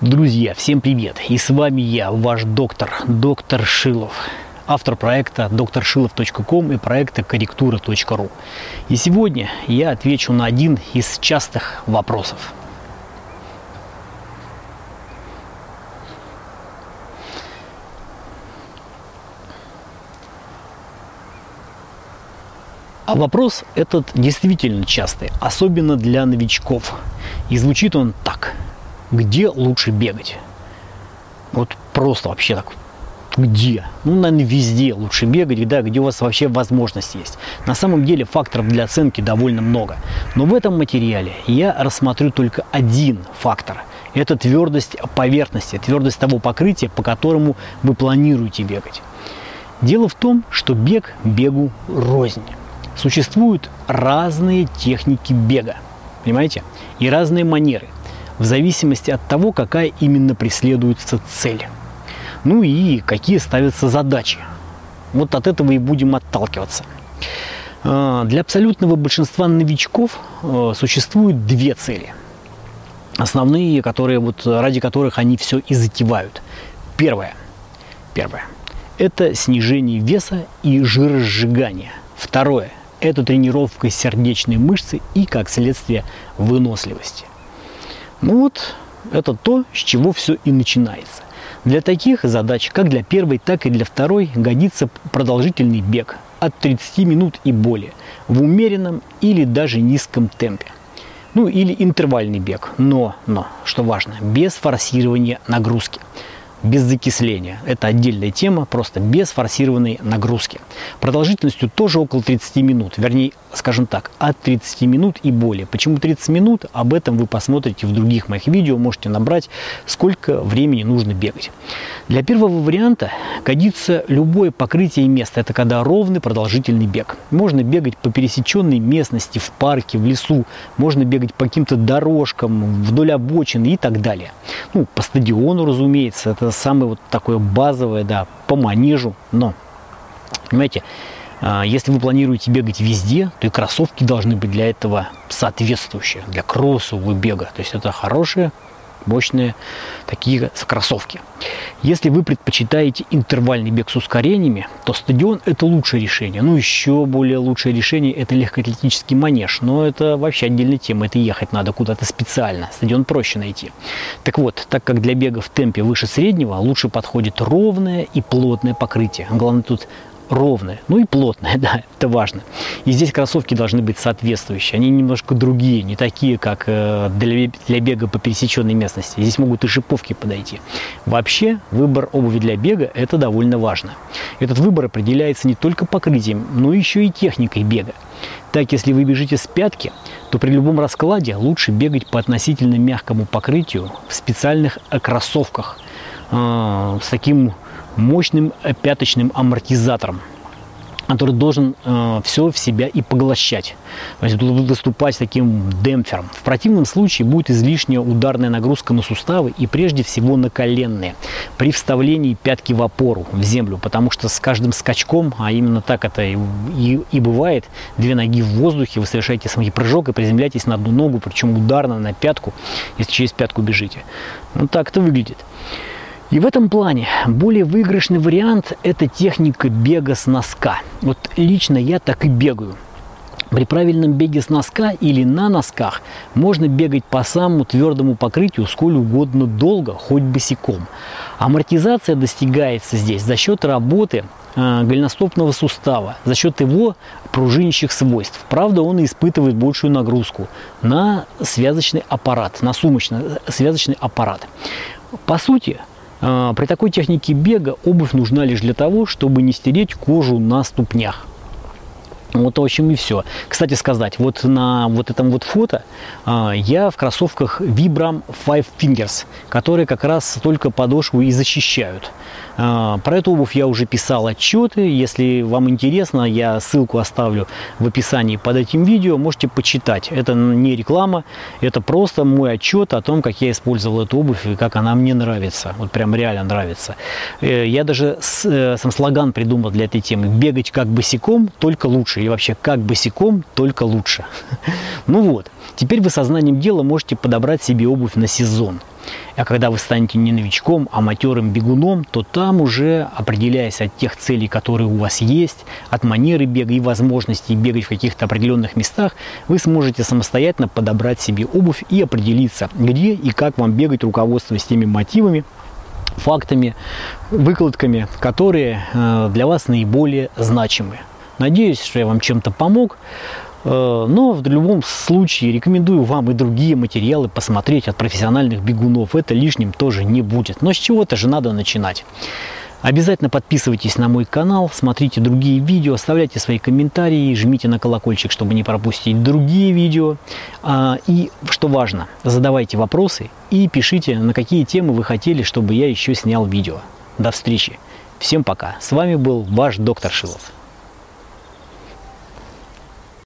Друзья, всем привет! И с вами я, ваш доктор, доктор Шилов, автор проекта докторшилов.ком и проекта корректура.ру. И сегодня я отвечу на один из частых вопросов. А вопрос этот действительно частый, особенно для новичков. И звучит он так. Где лучше бегать? Вот просто вообще так. Где? Ну, наверное, везде лучше бегать, да, где у вас вообще возможность есть. На самом деле факторов для оценки довольно много. Но в этом материале я рассмотрю только один фактор. Это твердость поверхности, твердость того покрытия, по которому вы планируете бегать. Дело в том, что бег бегу рознь. Существуют разные техники бега, понимаете, и разные манеры, в зависимости от того, какая именно преследуется цель. Ну и какие ставятся задачи. Вот от этого и будем отталкиваться. А, для абсолютного большинства новичков а, существуют две цели. Основные, которые, вот, ради которых они все и затевают. Первое. Первое. Это снижение веса и жиросжигание. Второе это тренировка сердечной мышцы и, как следствие, выносливости. Ну вот, это то, с чего все и начинается. Для таких задач, как для первой, так и для второй, годится продолжительный бег от 30 минут и более в умеренном или даже низком темпе. Ну или интервальный бег, но, но, что важно, без форсирования нагрузки без закисления. Это отдельная тема, просто без форсированной нагрузки. Продолжительностью тоже около 30 минут, вернее, скажем так, от 30 минут и более. Почему 30 минут? Об этом вы посмотрите в других моих видео, можете набрать, сколько времени нужно бегать. Для первого варианта годится любое покрытие места. Это когда ровный продолжительный бег. Можно бегать по пересеченной местности, в парке, в лесу, можно бегать по каким-то дорожкам, вдоль обочин и так далее. Ну, по стадиону, разумеется, это самое вот такое базовое, да, по манежу, но, понимаете, а, если вы планируете бегать везде, то и кроссовки должны быть для этого соответствующие, для кроссового бега. То есть это хорошие мощные такие кроссовки. Если вы предпочитаете интервальный бег с ускорениями, то стадион это лучшее решение. Ну, еще более лучшее решение это легкоатлетический манеж. Но это вообще отдельная тема. Это ехать надо куда-то специально. Стадион проще найти. Так вот, так как для бега в темпе выше среднего, лучше подходит ровное и плотное покрытие. Главное тут ровная, ну и плотная, да, это важно. И здесь кроссовки должны быть соответствующие, они немножко другие, не такие, как э, для, бега по пересеченной местности. Здесь могут и шиповки подойти. Вообще, выбор обуви для бега – это довольно важно. Этот выбор определяется не только покрытием, но еще и техникой бега. Так, если вы бежите с пятки, то при любом раскладе лучше бегать по относительно мягкому покрытию в специальных кроссовках э, с таким мощным пяточным амортизатором который должен э, все в себя и поглощать, то есть выступать таким демпфером. В противном случае будет излишняя ударная нагрузка на суставы и прежде всего на коленные при вставлении пятки в опору, в землю, потому что с каждым скачком, а именно так это и, и, и бывает, две ноги в воздухе, вы совершаете самый прыжок и приземляетесь на одну ногу, причем ударно на пятку, если через пятку бежите. Вот так это выглядит. И в этом плане более выигрышный вариант – это техника бега с носка. Вот лично я так и бегаю. При правильном беге с носка или на носках можно бегать по самому твердому покрытию сколь угодно долго, хоть босиком. Амортизация достигается здесь за счет работы э, голеностопного сустава, за счет его пружинищих свойств. Правда, он испытывает большую нагрузку на связочный аппарат, на сумочный связочный аппарат. По сути, а, при такой технике бега обувь нужна лишь для того, чтобы не стереть кожу на ступнях. Вот, в общем, и все. Кстати сказать, вот на вот этом вот фото а, я в кроссовках Vibram Five Fingers, которые как раз только подошву и защищают. А, про эту обувь я уже писал отчеты. Если вам интересно, я ссылку оставлю в описании под этим видео. Можете почитать. Это не реклама, это просто мой отчет о том, как я использовал эту обувь и как она мне нравится. Вот прям реально нравится. Э, я даже э, сам слоган придумал для этой темы. Бегать как босиком, только лучше. Или вообще как босиком, только лучше. Ну вот. Теперь вы сознанием дела можете подобрать себе обувь на сезон. А когда вы станете не новичком, а матерым бегуном, то там уже, определяясь от тех целей, которые у вас есть, от манеры бега и возможностей бегать в каких-то определенных местах, вы сможете самостоятельно подобрать себе обувь и определиться, где и как вам бегать, руководствуясь теми мотивами, фактами, выкладками, которые э, для вас наиболее значимы. Надеюсь, что я вам чем-то помог. Э, но в любом случае рекомендую вам и другие материалы посмотреть от профессиональных бегунов. Это лишним тоже не будет. Но с чего-то же надо начинать. Обязательно подписывайтесь на мой канал, смотрите другие видео, оставляйте свои комментарии, жмите на колокольчик, чтобы не пропустить другие видео. А, и, что важно, задавайте вопросы и пишите, на какие темы вы хотели, чтобы я еще снял видео. До встречи. Всем пока. С вами был ваш доктор Шилов.